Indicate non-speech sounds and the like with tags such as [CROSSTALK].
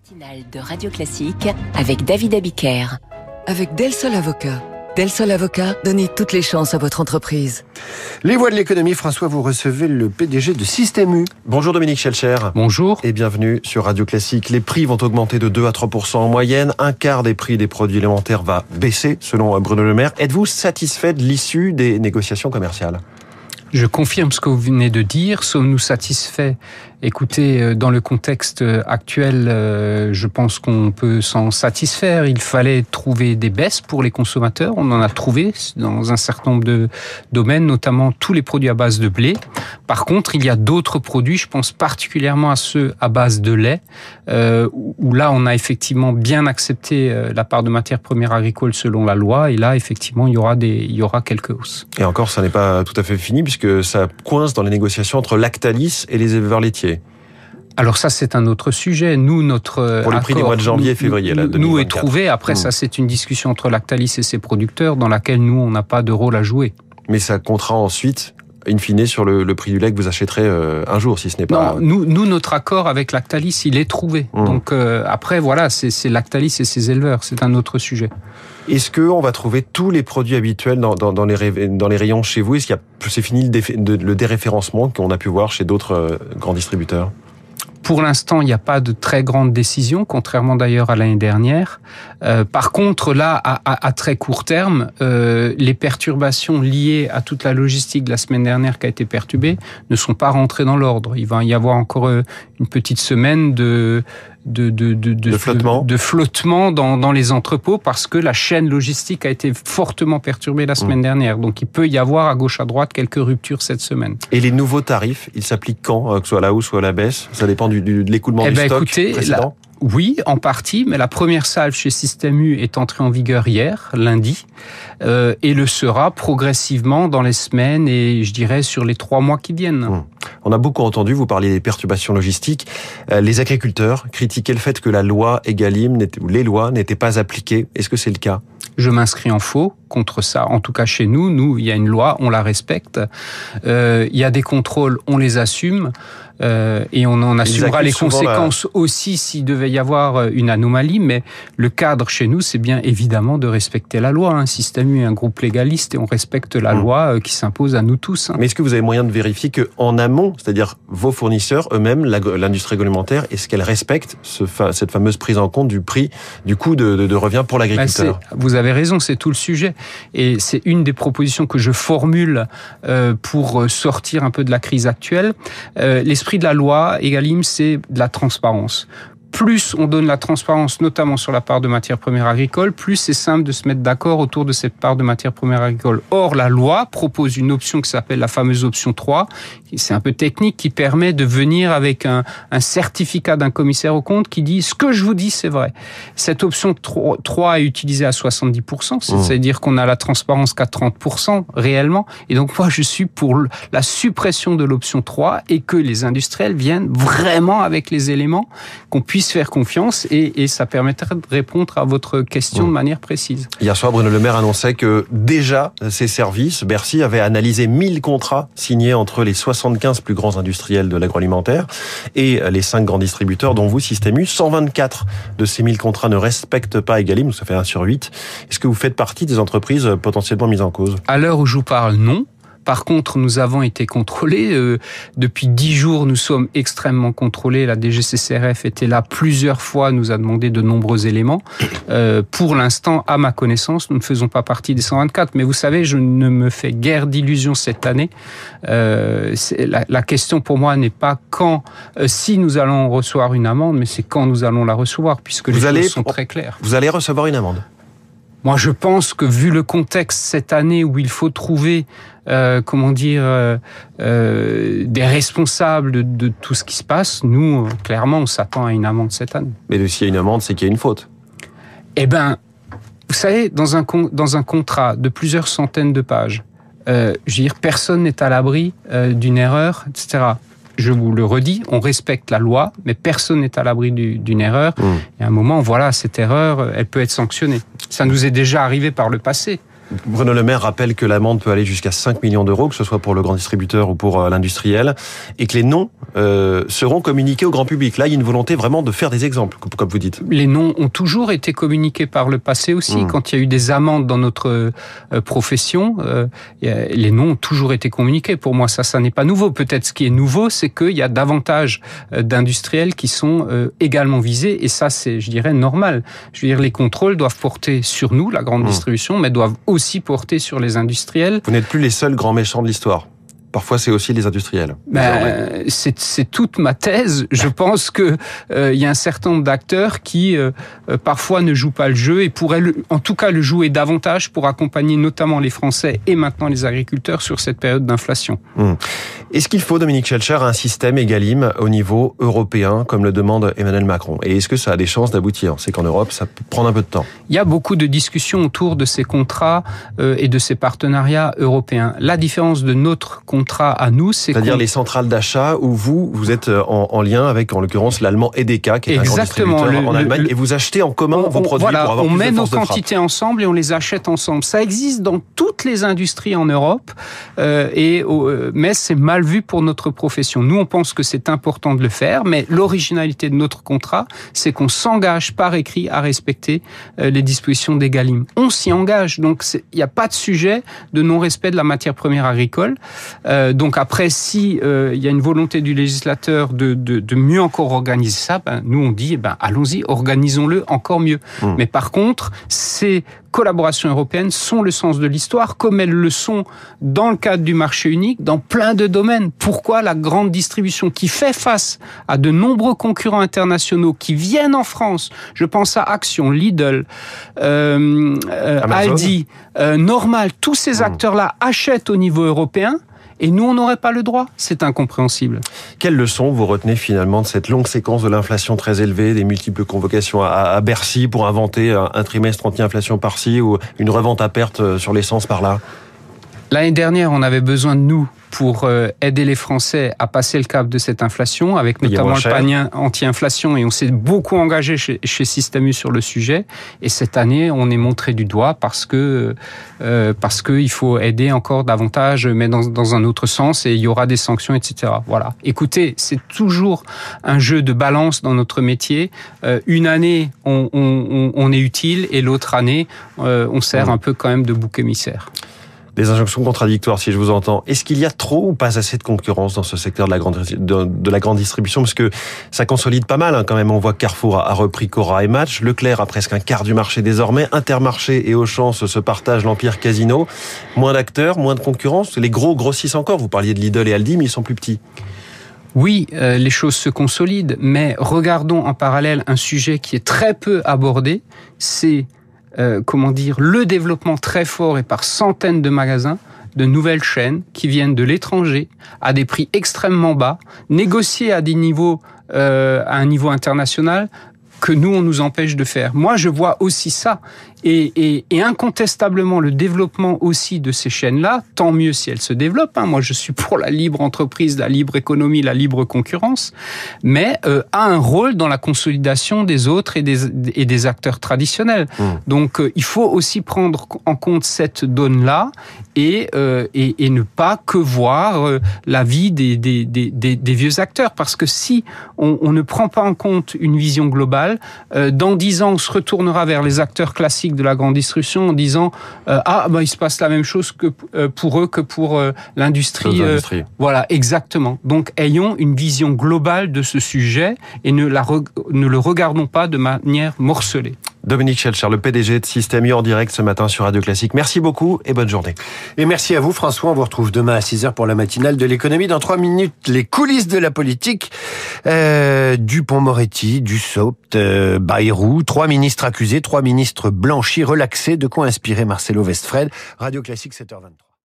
matinale de Radio Classique avec David Abiker. Avec Del Sol Avocat. Del Sol Avocat, donnez toutes les chances à votre entreprise. Les voix de l'économie, François, vous recevez le PDG de Système U. Bonjour Dominique Schelcher. Bonjour. Et bienvenue sur Radio Classique. Les prix vont augmenter de 2 à 3% en moyenne. Un quart des prix des produits élémentaires va baisser, selon Bruno Le Maire. Êtes-vous satisfait de l'issue des négociations commerciales? Je confirme ce que vous venez de dire. Sommes-nous satisfaits Écoutez, euh, dans le contexte euh, actuel, euh, je pense qu'on peut s'en satisfaire. Il fallait trouver des baisses pour les consommateurs. On en a trouvé dans un certain nombre de domaines, notamment tous les produits à base de blé. Par contre, il y a d'autres produits, je pense particulièrement à ceux à base de lait, où là, on a effectivement bien accepté la part de matières premières agricoles selon la loi. Et là, effectivement, il y aura, des, il y aura quelques hausses. Et encore, ça n'est pas tout à fait fini, puisque ça coince dans les négociations entre Lactalis et les éleveurs laitiers. Alors ça, c'est un autre sujet. Nous, notre pour le prix des mois de janvier et février, là, nous est trouvé. Après, ça, hmm. c'est une discussion entre Lactalis et ses producteurs, dans laquelle nous, on n'a pas de rôle à jouer. Mais ça comptera ensuite in fine sur le, prix du lait que vous achèterez euh, un jour, si ce n'est pas. Non, nous, nous, notre accord avec Lactalis, il est trouvé. Hmm. Donc euh, après, voilà, c'est Lactalis et ses éleveurs, c'est un autre sujet. Est-ce qu'on va trouver tous les produits habituels dans, dans, les, dans les rayons chez vous? Est-ce qu'il y a, c'est fini le, le déréférencement qu'on a pu voir chez d'autres euh, grands distributeurs? Pour l'instant, il n'y a pas de très grande décision, contrairement d'ailleurs à l'année dernière. Euh, par contre, là, à, très court terme, euh, les perturbations liées à toute la logistique de la semaine dernière qui a été perturbée ne sont pas rentrées dans l'ordre. Il va y avoir encore euh, une petite semaine de de, de, de, de, flottement, de flottement dans, dans, les entrepôts parce que la chaîne logistique a été fortement perturbée la semaine mmh. dernière. Donc il peut y avoir à gauche à droite quelques ruptures cette semaine. Et les nouveaux tarifs, ils s'appliquent quand Que ce soit à la hausse ou à la baisse? Ça dépend du, du de l'écoulement eh du ben, stock écoutez, précédent oui, en partie, mais la première salve chez Système U est entrée en vigueur hier, lundi, euh, et le sera progressivement dans les semaines et je dirais sur les trois mois qui viennent. Mmh. On a beaucoup entendu, vous parler des perturbations logistiques. Euh, les agriculteurs critiquaient le fait que la loi Egalim, ou les lois, n'étaient pas appliquées. Est-ce que c'est le cas? Je m'inscris en faux contre ça. En tout cas, chez nous, nous, il y a une loi, on la respecte. Euh, il y a des contrôles, on les assume. Euh, et on en assumera les conséquences aussi s'il devait y avoir euh, une anomalie. Mais le cadre chez nous, c'est bien évidemment de respecter la loi. Un système est un groupe légaliste et on respecte la mmh. loi qui s'impose à nous tous. Hein. Mais est-ce que vous avez moyen de vérifier que en amont, c'est-à-dire vos fournisseurs eux-mêmes, l'industrie agroalimentaire, est-ce qu'elle respecte ce, cette fameuse prise en compte du prix, du coût de, de, de revient pour l'agriculteur? bah, Vous avez raison, c'est tout le sujet. Et c'est une des propositions que je formule euh, pour sortir un peu de la crise actuelle. Euh, L'esprit de la loi Egalim, c'est de la transparence plus on donne la transparence, notamment sur la part de matières premières agricoles, plus c'est simple de se mettre d'accord autour de cette part de matières premières agricoles. Or, la loi propose une option qui s'appelle la fameuse option 3, c'est un peu technique, qui permet de venir avec un, un certificat d'un commissaire au compte qui dit ce que je vous dis, c'est vrai. Cette option 3 est utilisée à 70%, mmh. c'est-à-dire qu'on a la transparence qu'à 30% réellement. Et donc, moi, je suis pour la suppression de l'option 3 et que les industriels viennent vraiment avec les éléments qu'on puisse faire confiance et, et, ça permettrait de répondre à votre question de manière précise. Hier soir, Bruno Le Maire annonçait que déjà, ses services, Bercy, avait analysé 1000 contrats signés entre les 75 plus grands industriels de l'agroalimentaire et les 5 grands distributeurs, dont vous, Système U. 124 de ces 1000 contrats ne respectent pas Egalim, ça fait 1 sur 8. Est-ce que vous faites partie des entreprises potentiellement mises en cause? À l'heure où je vous parle, non. Par contre, nous avons été contrôlés. Euh, depuis dix jours, nous sommes extrêmement contrôlés. La DGCCRF était là plusieurs fois, nous a demandé de nombreux éléments. Euh, pour l'instant, à ma connaissance, nous ne faisons pas partie des 124. Mais vous savez, je ne me fais guère d'illusions cette année. Euh, la, question pour moi n'est pas quand, si nous allons recevoir une amende, mais c'est quand nous allons la recevoir, puisque les choses sont très claires. Vous allez recevoir une amende moi, je pense que vu le contexte cette année où il faut trouver, euh, comment dire, euh, euh, des responsables de, de, tout ce qui se passe, nous, clairement, on s'attend à une amende cette année. Mais s'il y a une amende, c'est qu'il y a une faute. Eh ben, vous savez, dans un, dans un contrat de plusieurs centaines de pages, je veux dire, personne n'est à l'abri d'une erreur, etc je vous le redis, on respecte la loi, mais personne n'est à l'abri d'une erreur. Mmh. Et à un moment, voilà, cette erreur, elle peut être sanctionnée. Ça nous est déjà arrivé par le passé. Bruno Le Maire rappelle que l'amende peut aller jusqu'à 5 millions d'euros, que ce soit pour le grand distributeur ou pour euh, l'industriel, et que les noms euh, seront communiqués au grand public. Là, il y a une volonté vraiment de faire des exemples, comme vous dites. Les noms ont toujours été communiqués par le passé aussi. Mmh. Quand il y a eu des amendes dans notre euh, profession, euh, les noms ont toujours été communiqués. Pour moi, ça, ça n'est pas nouveau. Peut-être ce qui est nouveau, c'est qu'il y a davantage euh, d'industriels qui sont euh, également visés, et ça, c'est, je dirais, normal. Je veux dire, les contrôles doivent porter sur nous, la grande mmh. distribution, mais doivent aussi porter sur les industriels. Vous n'êtes plus les seuls grands méchants de l'histoire. Parfois, c'est aussi les industriels. Ben, c'est toute ma thèse. Je [LAUGHS] pense que euh, il y a un certain nombre d'acteurs qui euh, euh, parfois ne jouent pas le jeu et pourraient, le, en tout cas, le jouer davantage pour accompagner notamment les Français et maintenant les agriculteurs sur cette période d'inflation. Hum. Est-ce qu'il faut, Dominique Schelcher, un système égalim au niveau européen, comme le demande Emmanuel Macron? Et est-ce que ça a des chances d'aboutir? C'est qu'en Europe, ça peut prendre un peu de temps. Il y a beaucoup de discussions autour de ces contrats et de ces partenariats européens. La différence de notre contrat à nous, c'est c'est-à-dire les centrales d'achat où vous vous êtes euh, en, en lien avec en l'occurrence l'allemand EDK qui est Exactement, un grand distributeur en Allemagne et vous achetez en commun vos produits voilà, pour avoir on plus met de nos quantités ensemble et on les achète ensemble. Ça existe dans toutes les industries en Europe euh, et euh, mais c'est mal vu pour notre profession. Nous on pense que c'est important de le faire, mais l'originalité de notre contrat, c'est qu'on s'engage par écrit à respecter euh, les dispositions des Galim. On s'y engage, donc il n'y a pas de sujet de non-respect de la matière première agricole. Euh, donc après, si euh, il y a une volonté du législateur de, de, de mieux encore organiser ça, ben, nous on dit, eh ben, allons-y, organisons-le encore mieux. Mmh. Mais par contre, ces collaborations européennes sont le sens de l'histoire, comme elles le sont dans le cadre du marché unique, dans plein de domaines. Pourquoi la grande distribution qui fait face à de nombreux concurrents internationaux qui viennent en France, je pense à Action, Lidl, euh, euh, Aldi, euh, Normal, tous ces mmh. acteurs-là achètent au niveau européen et nous, on n'aurait pas le droit. C'est incompréhensible. Quelle leçon vous retenez finalement de cette longue séquence de l'inflation très élevée, des multiples convocations à, Bercy pour inventer un trimestre anti-inflation par-ci ou une revente à perte euh, sur l'essence par-là? L'année dernière, on avait besoin de nous pour euh, aider les Français à passer le cap de cette inflation, avec notamment le panier anti-inflation, et on s'est beaucoup engagé chez, chez Système sur le sujet. Et cette année, on est montré du doigt parce que euh, parce que il faut aider encore davantage, mais dans, dans un autre sens, et il y aura des sanctions, etc. Voilà. Écoutez, c'est toujours un jeu de balance dans notre métier. Euh, une année, on, on, on, est utile, et l'autre année, euh, on sert mmh. un peu quand même de bouc émissaire des injonctions contradictoires, si je vous entends. Est-ce qu'il y a trop ou pas assez de concurrence dans ce secteur de la grande, distribution? Parce que ça consolide pas mal hein, quand même. On voit que Carrefour a, a, repris Cora et Match. Leclerc a presque un quart du marché désormais. Intermarché et Auchan se partagent l'empire casino. Moins d'acteurs, moins de concurrence. Les gros grossissent encore. Vous parliez de Lidl et Aldi, mais ils sont plus petits. Oui, euh, les choses se consolident, mais regardons en parallèle un sujet qui est très peu abordé, c'est euh, comment dire, le développement très fort et par centaines de magasins de nouvelles chaînes qui viennent de l'étranger à des prix extrêmement bas, négociés à des niveaux euh, à un niveau international que nous on nous empêche de faire. Moi, je vois aussi ça et, et, et, incontestablement le développement aussi de ces chaînes-là, tant mieux si elles se développent. Hein. Moi, je suis pour la libre entreprise, la libre économie, la libre concurrence, mais euh, a un rôle dans la consolidation des autres et des, et des acteurs traditionnels. Mmh. Donc, euh, il faut aussi prendre en compte cette donne-là et, euh, et, et, ne pas que voir euh, la vie des, des, des, des, vieux acteurs, parce que si on, on, ne prend pas en compte une vision globale, euh, dans dix ans, on se retournera vers les acteurs classiques de la grande distribution en disant euh, ah bah il se passe la même chose que euh, pour eux que pour euh, l'industrie. Voilà, exactement. Donc ayons une vision globale de ce sujet et ne la ne le regardons pas de manière morcelée. Dominique Schelcher, le PDG de Système en direct ce matin sur Radio Classique. Merci beaucoup et bonne journée. Et merci à vous François. On vous retrouve demain à 6h pour la matinale de l'économie. Dans 3 minutes, les coulisses de la politique. Euh, Dupont-Moretti, Dussopt, euh, Bayrou. Trois ministres accusés, trois ministres blanchis, relaxés. De quoi inspirer Marcelo Westfred. Radio Classique 7h23.